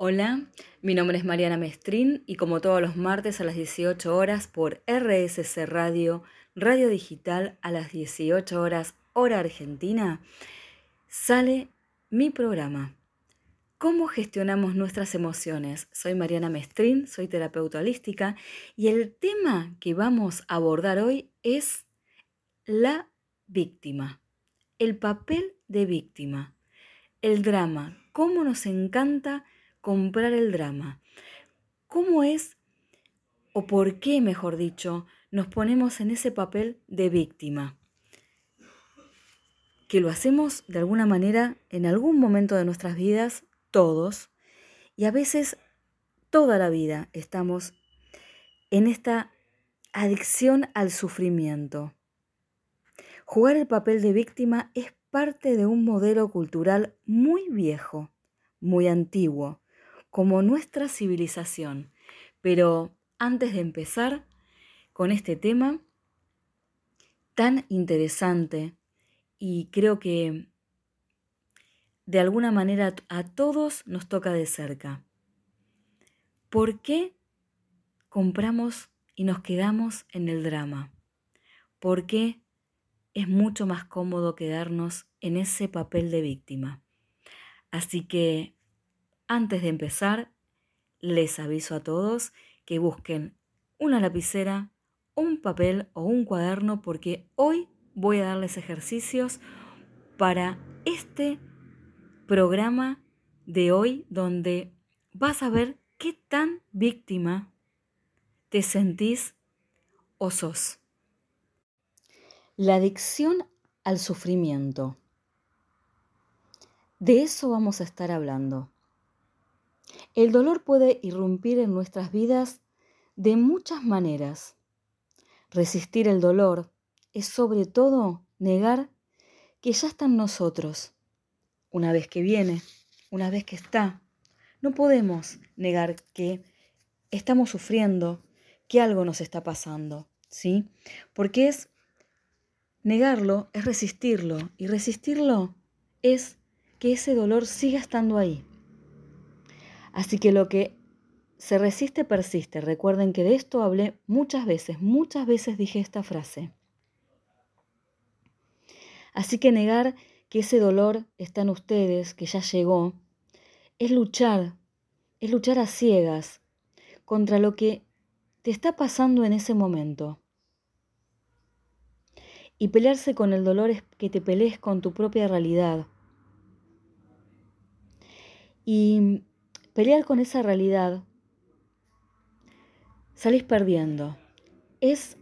Hola, mi nombre es Mariana Mestrín y como todos los martes a las 18 horas por RSC Radio, Radio Digital a las 18 horas hora argentina, sale mi programa. ¿Cómo gestionamos nuestras emociones? Soy Mariana Mestrín, soy terapeuta holística y el tema que vamos a abordar hoy es la víctima, el papel de víctima, el drama, cómo nos encanta comprar el drama. ¿Cómo es, o por qué, mejor dicho, nos ponemos en ese papel de víctima? Que lo hacemos de alguna manera en algún momento de nuestras vidas, todos, y a veces toda la vida estamos en esta adicción al sufrimiento. Jugar el papel de víctima es parte de un modelo cultural muy viejo, muy antiguo, como nuestra civilización. Pero antes de empezar con este tema tan interesante y creo que de alguna manera a todos nos toca de cerca. ¿Por qué compramos y nos quedamos en el drama? ¿Por qué es mucho más cómodo quedarnos en ese papel de víctima? Así que antes de empezar, les aviso a todos que busquen una lapicera, un papel o un cuaderno porque hoy voy a darles ejercicios para este programa de hoy donde vas a ver qué tan víctima te sentís o sos. La adicción al sufrimiento. De eso vamos a estar hablando. El dolor puede irrumpir en nuestras vidas de muchas maneras. Resistir el dolor es sobre todo negar que ya está en nosotros. Una vez que viene, una vez que está, no podemos negar que estamos sufriendo, que algo nos está pasando, ¿sí? Porque es negarlo, es resistirlo, y resistirlo es que ese dolor siga estando ahí. Así que lo que se resiste persiste. Recuerden que de esto hablé muchas veces, muchas veces dije esta frase. Así que negar que ese dolor está en ustedes, que ya llegó, es luchar, es luchar a ciegas contra lo que te está pasando en ese momento. Y pelearse con el dolor es que te pelees con tu propia realidad. Y pelear con esa realidad, salís perdiendo. Es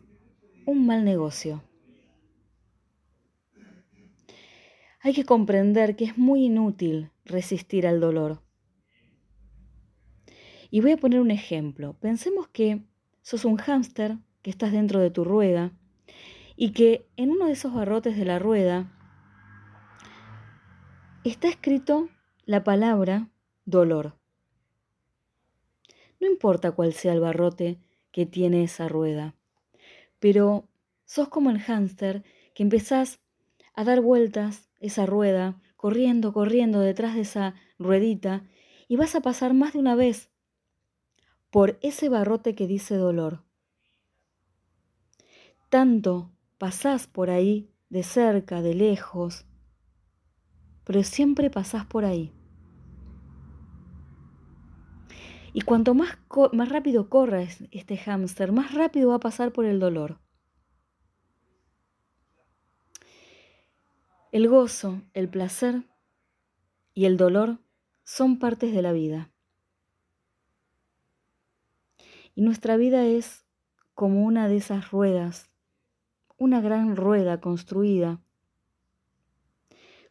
un mal negocio. Hay que comprender que es muy inútil resistir al dolor. Y voy a poner un ejemplo. Pensemos que sos un hámster, que estás dentro de tu rueda, y que en uno de esos barrotes de la rueda está escrito la palabra dolor. No importa cuál sea el barrote que tiene esa rueda, pero sos como el hámster que empezás a dar vueltas esa rueda, corriendo, corriendo detrás de esa ruedita, y vas a pasar más de una vez por ese barrote que dice dolor. Tanto pasás por ahí, de cerca, de lejos, pero siempre pasás por ahí. Y cuanto más, más rápido corra este hámster, más rápido va a pasar por el dolor. El gozo, el placer y el dolor son partes de la vida. Y nuestra vida es como una de esas ruedas, una gran rueda construida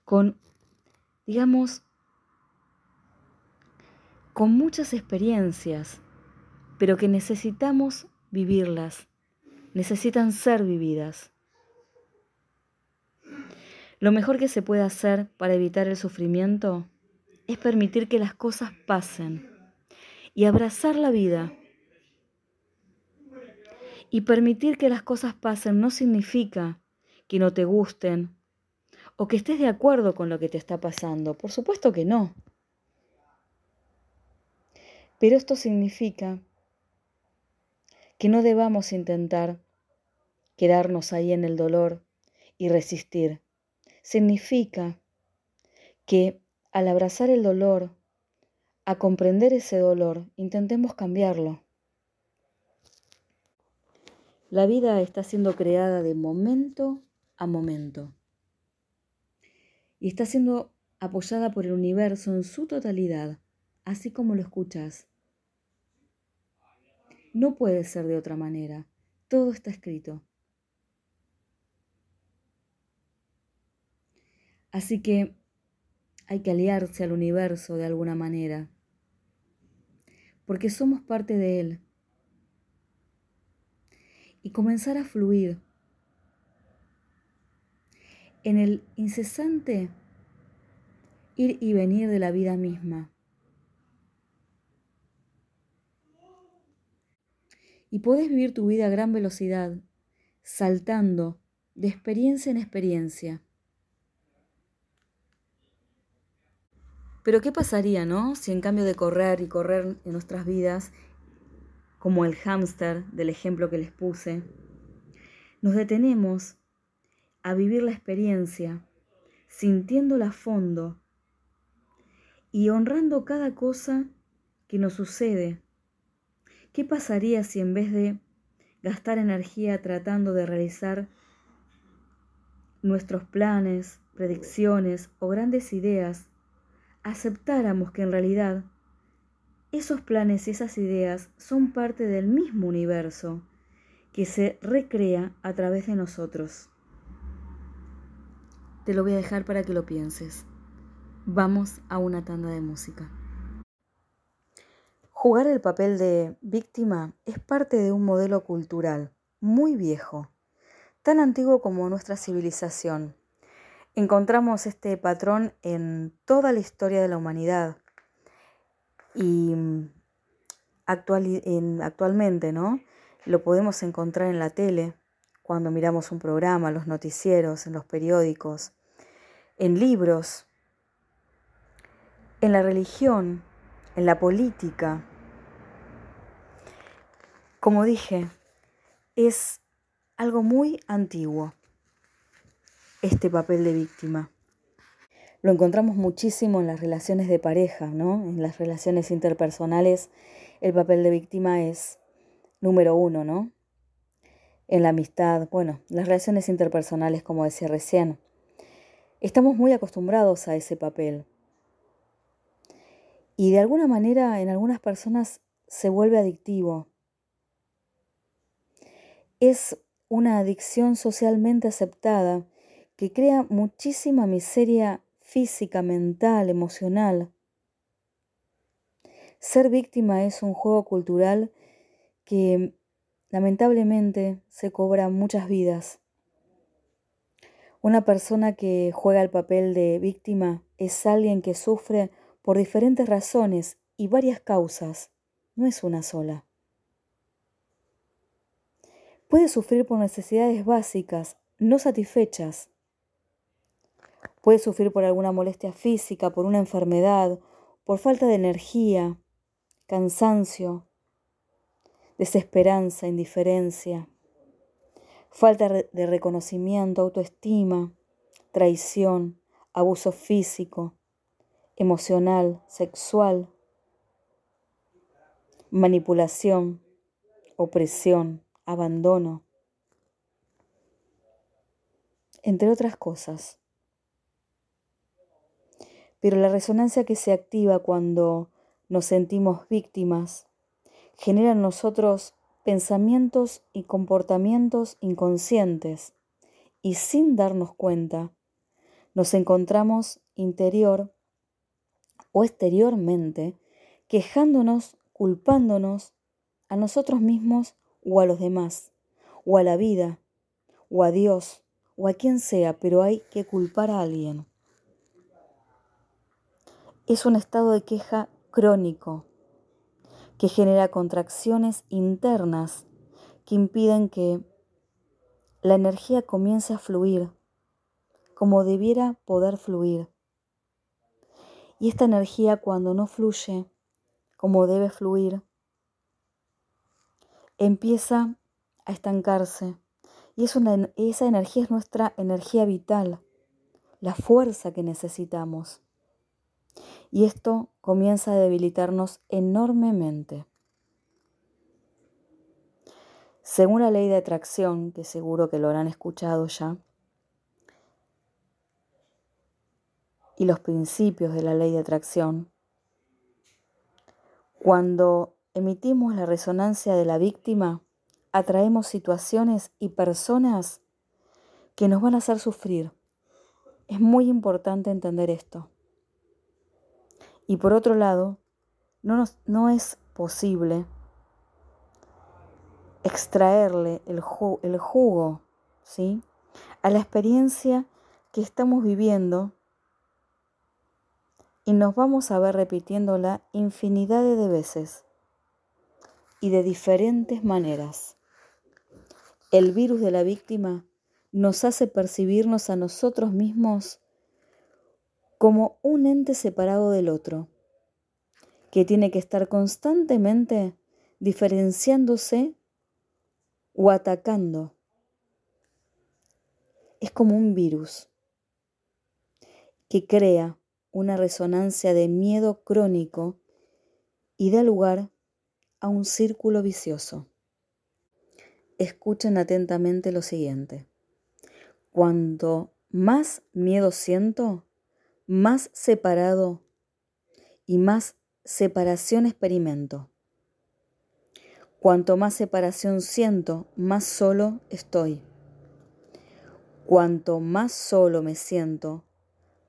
con, digamos, con muchas experiencias, pero que necesitamos vivirlas, necesitan ser vividas. Lo mejor que se puede hacer para evitar el sufrimiento es permitir que las cosas pasen y abrazar la vida. Y permitir que las cosas pasen no significa que no te gusten o que estés de acuerdo con lo que te está pasando. Por supuesto que no. Pero esto significa que no debamos intentar quedarnos ahí en el dolor y resistir. Significa que al abrazar el dolor, a comprender ese dolor, intentemos cambiarlo. La vida está siendo creada de momento a momento y está siendo apoyada por el universo en su totalidad, así como lo escuchas. No puede ser de otra manera. Todo está escrito. Así que hay que aliarse al universo de alguna manera, porque somos parte de él. Y comenzar a fluir en el incesante ir y venir de la vida misma. Y podés vivir tu vida a gran velocidad, saltando de experiencia en experiencia. Pero ¿qué pasaría, no? Si en cambio de correr y correr en nuestras vidas, como el hámster del ejemplo que les puse, nos detenemos a vivir la experiencia, sintiéndola a fondo y honrando cada cosa que nos sucede. ¿Qué pasaría si en vez de gastar energía tratando de realizar nuestros planes, predicciones o grandes ideas, aceptáramos que en realidad esos planes y esas ideas son parte del mismo universo que se recrea a través de nosotros. Te lo voy a dejar para que lo pienses. Vamos a una tanda de música. Jugar el papel de víctima es parte de un modelo cultural muy viejo, tan antiguo como nuestra civilización encontramos este patrón en toda la historia de la humanidad y mm, actualmente, ¿no? Lo podemos encontrar en la tele, cuando miramos un programa, los noticieros, en los periódicos, en libros, en la religión, en la política. Como dije, es algo muy antiguo este papel de víctima. Lo encontramos muchísimo en las relaciones de pareja, ¿no? En las relaciones interpersonales el papel de víctima es número uno, ¿no? En la amistad, bueno, las relaciones interpersonales, como decía recién. Estamos muy acostumbrados a ese papel. Y de alguna manera en algunas personas se vuelve adictivo. Es una adicción socialmente aceptada que crea muchísima miseria física, mental, emocional. Ser víctima es un juego cultural que lamentablemente se cobra muchas vidas. Una persona que juega el papel de víctima es alguien que sufre por diferentes razones y varias causas, no es una sola. Puede sufrir por necesidades básicas no satisfechas, Puede sufrir por alguna molestia física, por una enfermedad, por falta de energía, cansancio, desesperanza, indiferencia, falta de reconocimiento, autoestima, traición, abuso físico, emocional, sexual, manipulación, opresión, abandono, entre otras cosas. Pero la resonancia que se activa cuando nos sentimos víctimas genera en nosotros pensamientos y comportamientos inconscientes y sin darnos cuenta nos encontramos interior o exteriormente quejándonos, culpándonos a nosotros mismos o a los demás, o a la vida, o a Dios, o a quien sea, pero hay que culpar a alguien es un estado de queja crónico que genera contracciones internas que impiden que la energía comience a fluir como debiera poder fluir. Y esta energía cuando no fluye como debe fluir, empieza a estancarse. Y esa energía es nuestra energía vital, la fuerza que necesitamos. Y esto comienza a debilitarnos enormemente. Según la ley de atracción, que seguro que lo habrán escuchado ya, y los principios de la ley de atracción, cuando emitimos la resonancia de la víctima, atraemos situaciones y personas que nos van a hacer sufrir. Es muy importante entender esto. Y por otro lado, no, no es posible extraerle el, el jugo ¿sí? a la experiencia que estamos viviendo y nos vamos a ver repitiéndola infinidad de veces y de diferentes maneras. El virus de la víctima nos hace percibirnos a nosotros mismos como un ente separado del otro, que tiene que estar constantemente diferenciándose o atacando. Es como un virus que crea una resonancia de miedo crónico y da lugar a un círculo vicioso. Escuchen atentamente lo siguiente. Cuanto más miedo siento, más separado y más separación experimento. Cuanto más separación siento, más solo estoy. Cuanto más solo me siento,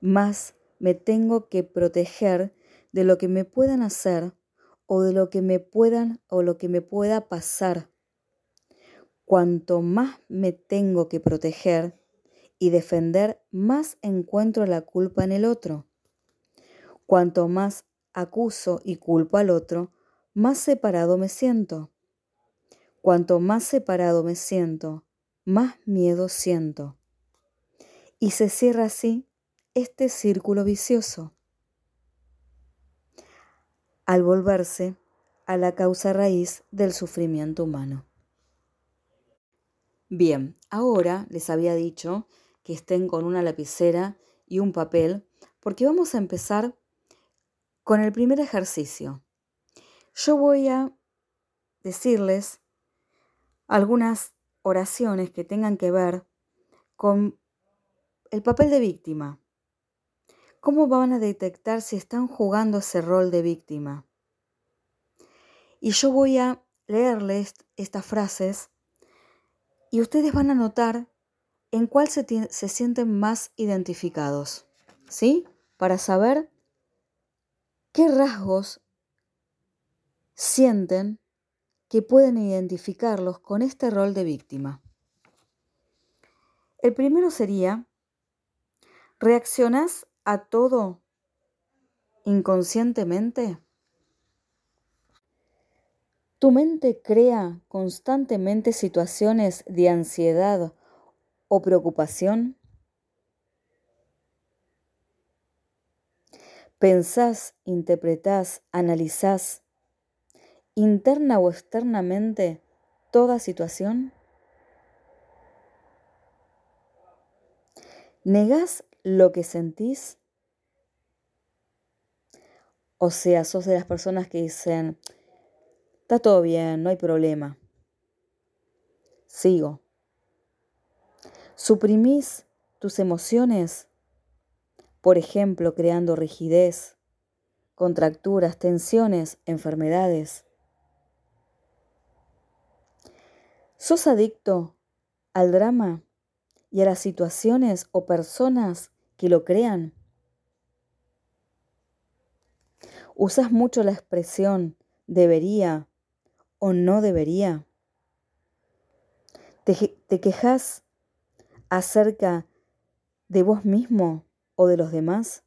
más me tengo que proteger de lo que me puedan hacer o de lo que me puedan o lo que me pueda pasar. Cuanto más me tengo que proteger y defender, más encuentro la culpa en el otro. Cuanto más acuso y culpo al otro, más separado me siento. Cuanto más separado me siento, más miedo siento. Y se cierra así este círculo vicioso al volverse a la causa raíz del sufrimiento humano. Bien, ahora les había dicho que estén con una lapicera y un papel porque vamos a empezar con el primer ejercicio. Yo voy a decirles algunas oraciones que tengan que ver con el papel de víctima. ¿Cómo van a detectar si están jugando ese rol de víctima? Y yo voy a leerles estas frases y ustedes van a notar en cuál se, se sienten más identificados, ¿sí? Para saber qué rasgos sienten que pueden identificarlos con este rol de víctima. El primero sería, ¿reaccionás a todo inconscientemente? ¿Tu mente crea constantemente situaciones de ansiedad o preocupación? ¿Pensás, interpretás, analizás interna o externamente toda situación? ¿Negás lo que sentís? O sea, sos de las personas que dicen, está todo bien, no hay problema. Sigo. ¿Suprimís tus emociones? Por ejemplo, creando rigidez, contracturas, tensiones, enfermedades. ¿Sos adicto al drama y a las situaciones o personas que lo crean? ¿Usas mucho la expresión debería o no debería? ¿Te, quejas acerca de vos mismo o de los demás?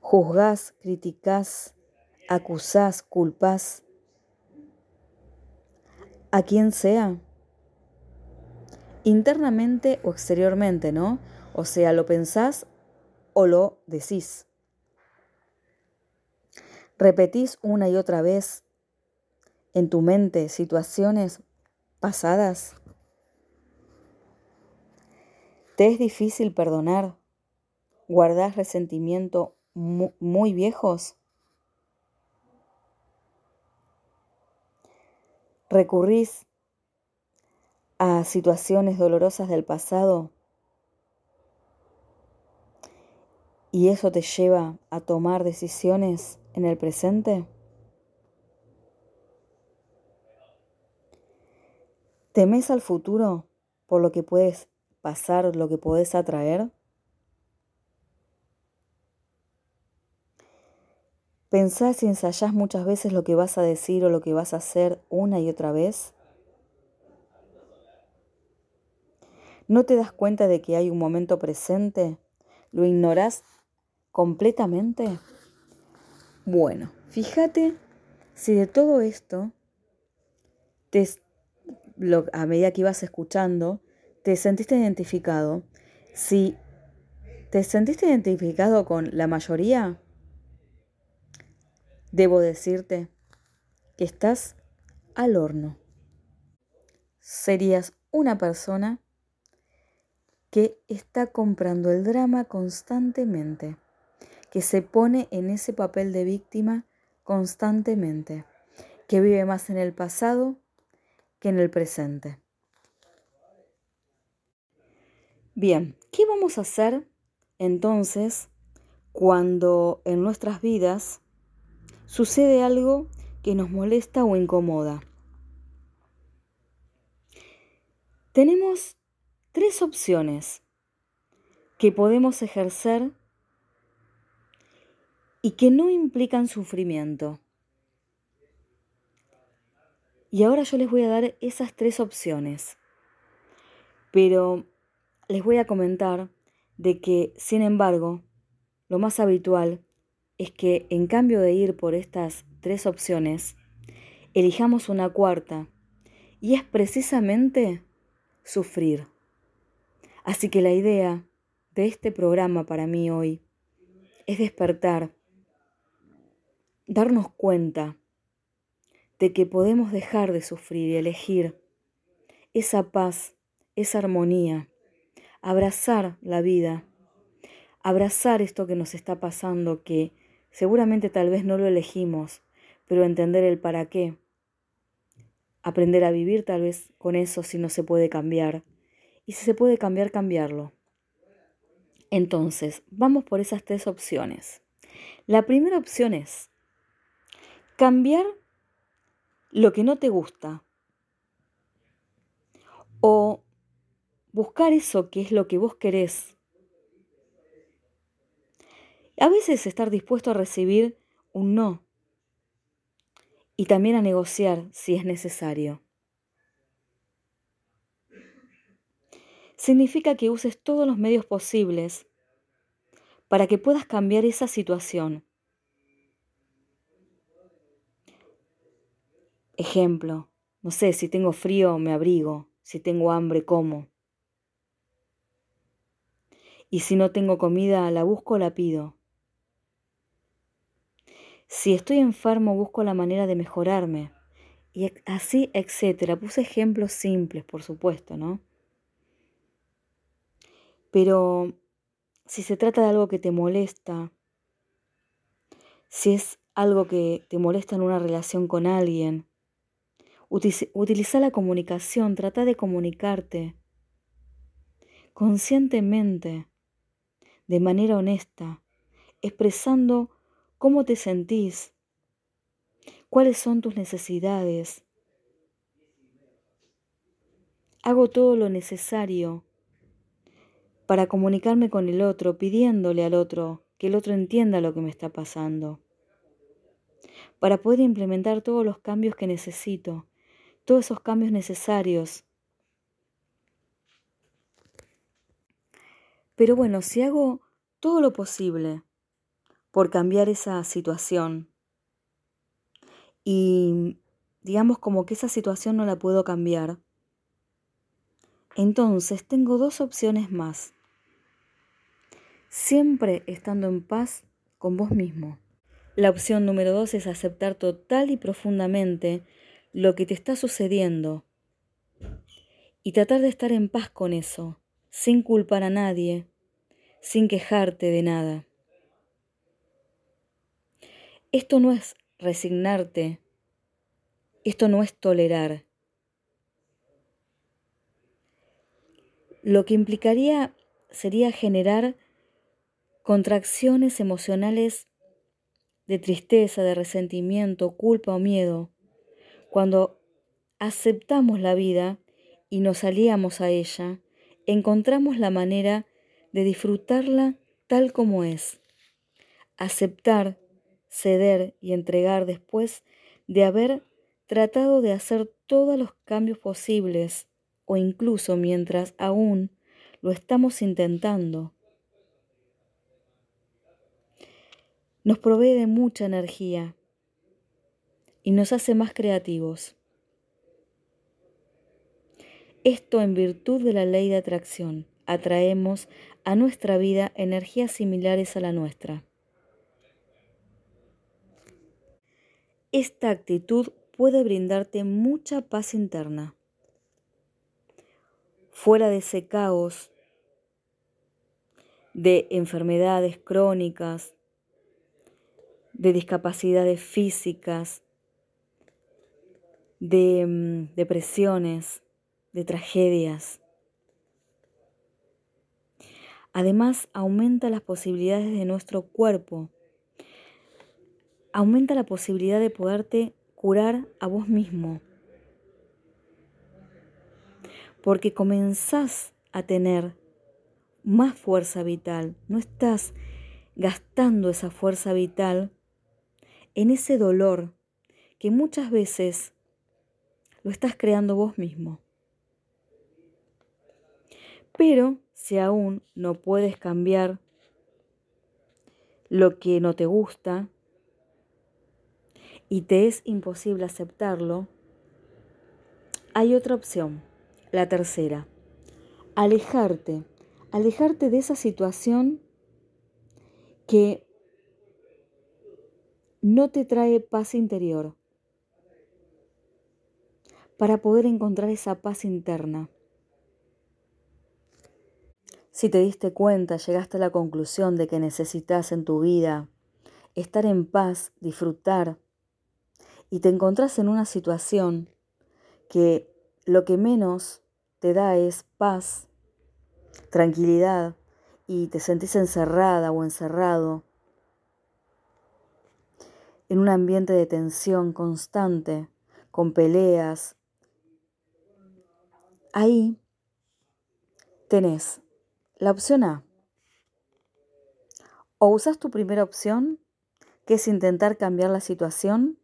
¿Juzgás, criticás, acusás, culpás? a quien sea, internamente o exteriormente, ¿no? O sea, lo pensás o lo decís. repetís una y otra vez en tu mente situaciones pasadas. ¿Te es difícil perdonar? ¿Guardás resentimiento muy viejos? ¿Recurrís a situaciones dolorosas del pasado? ¿Y eso te lleva a tomar decisiones en el presente? ¿Temes al futuro por lo que puedes pasar, lo que puedes atraer? ¿Pensás y ensayás muchas veces lo que vas a decir o lo que vas a hacer una y otra vez? ¿No te das cuenta de que hay un momento presente? ¿Lo ignorás completamente? Bueno, fíjate si de todo esto, te, a medida que ibas escuchando, te sentiste identificado. Si te sentiste identificado con la mayoría, Debo decirte que estás al horno. Serías una persona que está comprando el drama constantemente, que se pone en ese papel de víctima constantemente, que vive más en el pasado que en el presente. Bien, ¿qué vamos a hacer entonces cuando en nuestras vidas sucede algo que nos molesta o incomoda. Tenemos tres opciones que podemos ejercer y que no implican sufrimiento. Y ahora yo les voy a dar esas tres opciones. Pero les voy a comentar de que, sin embargo, lo más habitual es que en cambio de ir por estas tres opciones, elijamos una cuarta, y es precisamente sufrir. Así que la idea de este programa para mí hoy es despertar, darnos cuenta de que podemos dejar de sufrir y elegir esa paz, esa armonía, abrazar la vida, abrazar esto que nos está pasando, que Seguramente tal vez no lo elegimos, pero entender el para qué. Aprender a vivir tal vez con eso si no se puede cambiar. Y si se puede cambiar, cambiarlo. Entonces, vamos por esas tres opciones. La primera opción es cambiar lo que no te gusta o buscar eso que es lo que vos querés a veces estar dispuesto a recibir un no y también a negociar si es necesario. Significa que uses todos los medios posibles para que puedas cambiar esa situación. Ejemplo, no sé, si tengo frío me abrigo, si tengo hambre como. Y si no tengo comida la busco o la pido. Si estoy enfermo, busco la manera de mejorarme. Y así, etcétera. Puse ejemplos simples, por supuesto, ¿no? Pero si se trata de algo que te molesta, si es algo que te molesta en una relación con alguien, utiliza la comunicación, trata de comunicarte conscientemente, de manera honesta, expresando ¿Cómo te sentís? ¿Cuáles son tus necesidades? Hago todo lo necesario para comunicarme con el otro, pidiéndole al otro que el otro entienda lo que me está pasando, para poder implementar todos los cambios que necesito, todos esos cambios necesarios. Pero bueno, si hago todo lo posible por cambiar esa situación. Y digamos como que esa situación no la puedo cambiar. Entonces tengo dos opciones más. Siempre estando en paz con vos mismo. La opción número dos es aceptar total y profundamente lo que te está sucediendo y tratar de estar en paz con eso, sin culpar a nadie, sin quejarte de nada. Esto no es resignarte, esto no es tolerar. Lo que implicaría sería generar contracciones emocionales de tristeza, de resentimiento, culpa o miedo. Cuando aceptamos la vida y nos aliamos a ella, encontramos la manera de disfrutarla tal como es. Aceptar, ceder y entregar después de haber tratado de hacer todos los cambios posibles o incluso mientras aún lo estamos intentando. Nos provee de mucha energía y nos hace más creativos. Esto en virtud de la ley de atracción. Atraemos a nuestra vida energías similares a la nuestra. Esta actitud puede brindarte mucha paz interna. Fuera de ese caos de enfermedades crónicas, de discapacidades físicas, de mm, depresiones, de tragedias. Además, aumenta las posibilidades de nuestro cuerpo. Aumenta la posibilidad de poderte curar a vos mismo. Porque comenzás a tener más fuerza vital. No estás gastando esa fuerza vital en ese dolor que muchas veces lo estás creando vos mismo. Pero si aún no puedes cambiar lo que no te gusta y te es imposible aceptarlo, hay otra opción, la tercera, alejarte, alejarte de esa situación que no te trae paz interior para poder encontrar esa paz interna. Si te diste cuenta, llegaste a la conclusión de que necesitas en tu vida estar en paz, disfrutar, y te encontrás en una situación que lo que menos te da es paz, tranquilidad, y te sentís encerrada o encerrado en un ambiente de tensión constante, con peleas, ahí tenés la opción A. O usas tu primera opción, que es intentar cambiar la situación,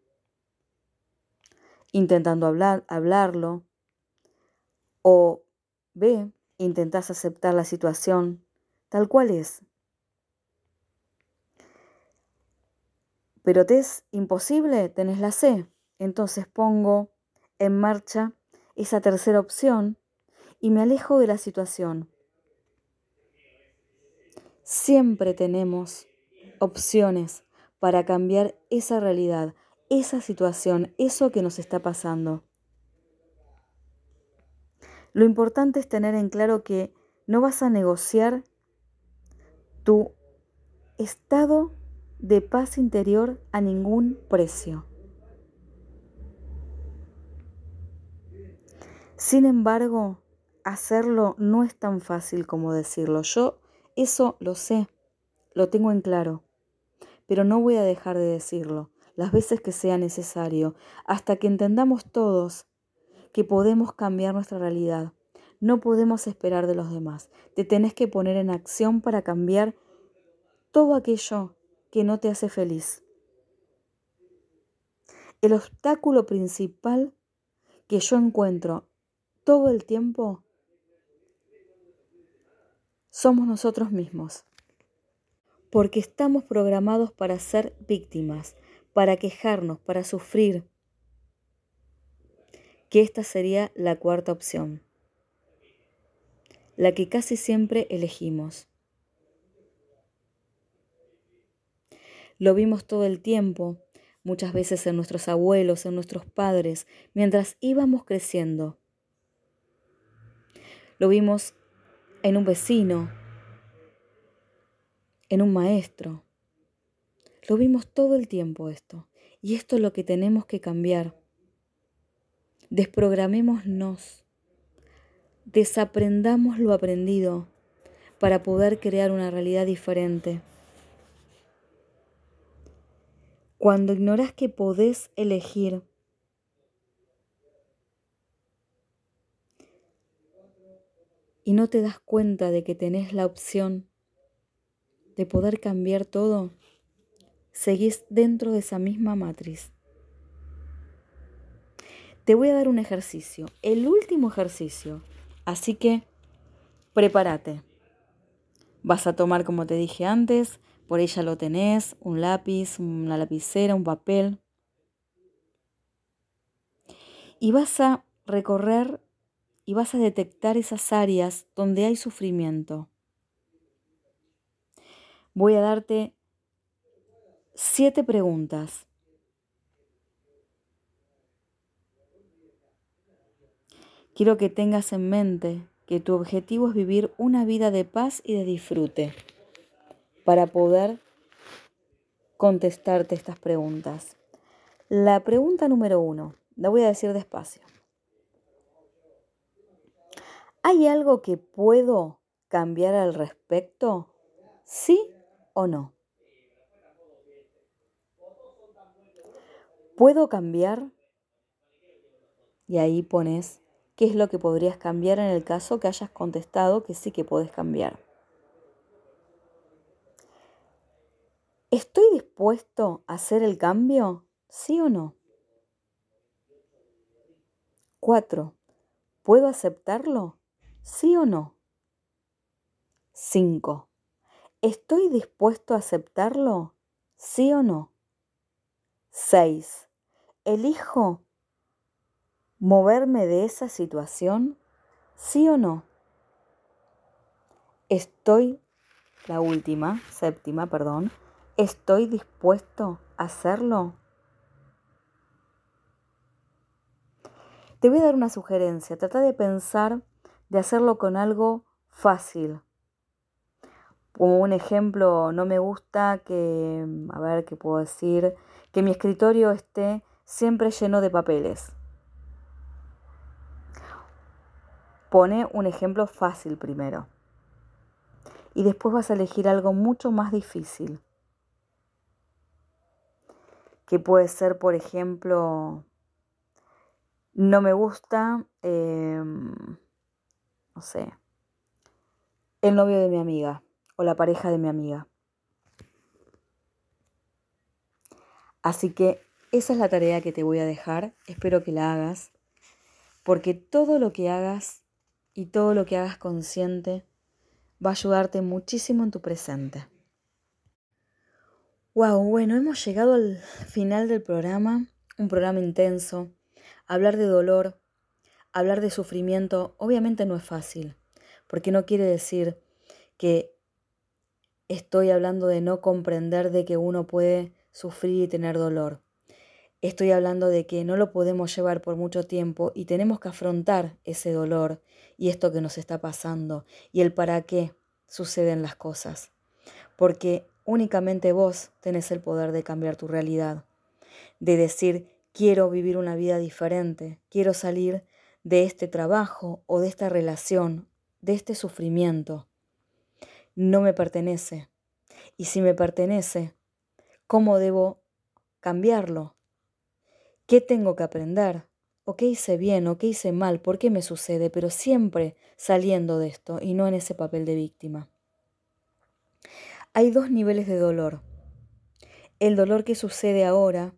intentando hablar, hablarlo. O B, intentas aceptar la situación tal cual es. Pero te es imposible, tenés la C. Entonces pongo en marcha esa tercera opción y me alejo de la situación. Siempre tenemos opciones para cambiar esa realidad, esa situación, eso que nos está pasando. Lo importante es tener en claro que no vas a negociar tu estado de paz interior a ningún precio. Sin embargo, hacerlo no es tan fácil como decirlo. Yo eso lo sé, lo tengo en claro, pero no voy a dejar de decirlo las veces que sea necesario, hasta que entendamos todos que podemos cambiar nuestra realidad. No podemos esperar de los demás. Te tenés que poner en acción para cambiar todo aquello que no te hace feliz. El obstáculo principal que yo encuentro todo el tiempo somos nosotros mismos. Porque estamos programados para ser víctimas, para quejarnos, para sufrir. Que esta sería la cuarta opción, la que casi siempre elegimos. Lo vimos todo el tiempo, muchas veces en nuestros abuelos, en nuestros padres, mientras íbamos creciendo. Lo vimos en un vecino, en un maestro. Lo vimos todo el tiempo esto. Y esto es lo que tenemos que cambiar. Desprogramémonos. Desaprendamos lo aprendido para poder crear una realidad diferente. Cuando ignoras que podés elegir, y no te das cuenta de que tenés la opción de poder cambiar todo, seguís dentro de esa misma matriz. Te voy a dar un ejercicio, el último ejercicio, así que prepárate. Vas a tomar, como te dije antes, por ella lo tenés, un lápiz, una lapicera, un papel. Y vas a recorrer y vas a detectar esas áreas donde hay sufrimiento. Voy a darte siete preguntas. Quiero que tengas en mente que tu objetivo es vivir una vida de paz y de disfrute para poder contestarte estas preguntas. La pregunta número uno, la voy a decir despacio. ¿Hay algo que puedo cambiar al respecto? ¿Sí o no? ¿Puedo cambiar? Y ahí pones qué es lo que podrías cambiar en el caso que hayas contestado que sí que puedes cambiar. ¿Estoy dispuesto a hacer el cambio? ¿Sí o no? 4. ¿Puedo aceptarlo? ¿Sí o no? 5. ¿Estoy dispuesto a aceptarlo? ¿Sí o no? 6. ¿Elijo moverme de esa situación? ¿Sí o no? Estoy, la última, séptima, perdón, ¿Estoy dispuesto a hacerlo? Te voy a dar una sugerencia. Trata de pensar de hacerlo con algo fácil. Como un ejemplo, no me gusta que, a ver qué puedo decir, que mi escritorio esté siempre lleno de papeles. Pone un ejemplo fácil primero. Y después vas a elegir algo mucho más difícil que puede ser, por ejemplo, no me gusta, em, no sé, el novio de mi amiga o la pareja de mi amiga. Así que esa es la tarea que te voy a dejar, espero que la hagas, porque todo lo que hagas y todo lo que hagas consciente va a ayudarte muchísimo en tu presente. Wow, bueno, hemos llegado al final del programa, un programa intenso. Hablar de dolor, hablar de sufrimiento, obviamente no es fácil, porque no quiere decir que estoy hablando de no comprender de que uno puede sufrir y tener dolor. Estoy hablando de que no lo podemos llevar por mucho tiempo y tenemos que afrontar ese dolor y esto que nos está pasando y el para qué suceden las cosas. Porque Únicamente vos tenés el poder de cambiar tu realidad, de decir, quiero vivir una vida diferente, quiero salir de este trabajo o de esta relación, de este sufrimiento. No me pertenece. Y si me pertenece, ¿cómo debo cambiarlo? ¿Qué tengo que aprender? ¿O qué hice bien? ¿O qué hice mal? ¿Por qué me sucede? Pero siempre saliendo de esto y no en ese papel de víctima. Hay dos niveles de dolor. El dolor que sucede ahora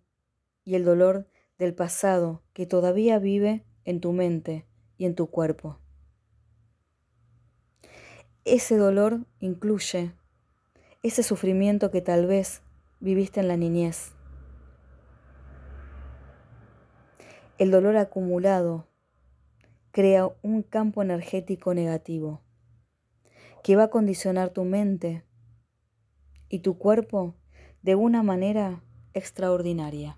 y el dolor del pasado que todavía vive en tu mente y en tu cuerpo. Ese dolor incluye ese sufrimiento que tal vez viviste en la niñez. El dolor acumulado crea un campo energético negativo que va a condicionar tu mente y tu cuerpo de una manera extraordinaria.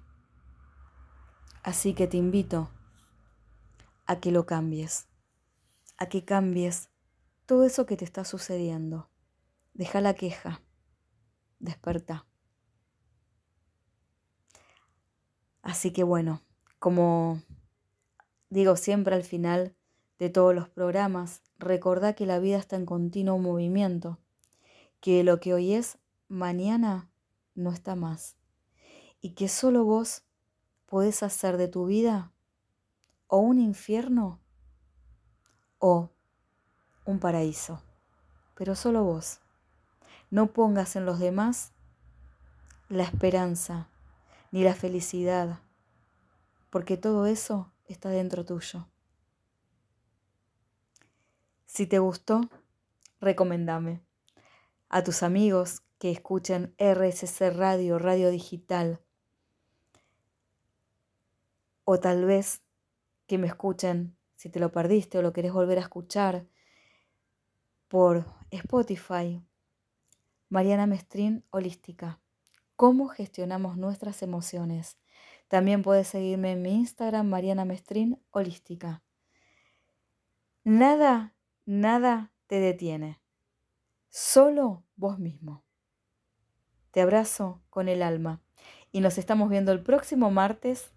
Así que te invito a que lo cambies, a que cambies todo eso que te está sucediendo. Deja la queja, desperta. Así que bueno, como digo siempre al final de todos los programas, recordá que la vida está en continuo movimiento, que lo que hoy es, mañana no está más, y que solo vos podés hacer de tu vida o un infierno o un paraíso, pero solo vos. No pongas en los demás la esperanza ni la felicidad, porque todo eso está dentro tuyo. Si te gustó, recomendame a tus amigos que escuchen RSC Radio, Radio Digital, o tal vez que me escuchen, si te lo perdiste o lo querés volver a escuchar, por Spotify, Mariana Mestrín Holística cómo gestionamos nuestras emociones. También puedes seguirme en mi Instagram, Mariana Mestrín Holística. Nada, nada te detiene. Solo vos mismo. Te abrazo con el alma y nos estamos viendo el próximo martes.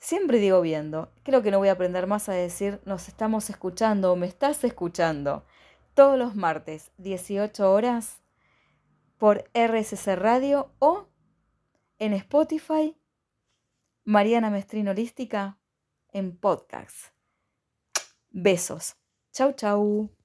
Siempre digo viendo, creo que no voy a aprender más a decir nos estamos escuchando o me estás escuchando. Todos los martes, 18 horas, por RSC Radio o en Spotify, Mariana Mestrino Holística en podcast. Besos. Chau, chau.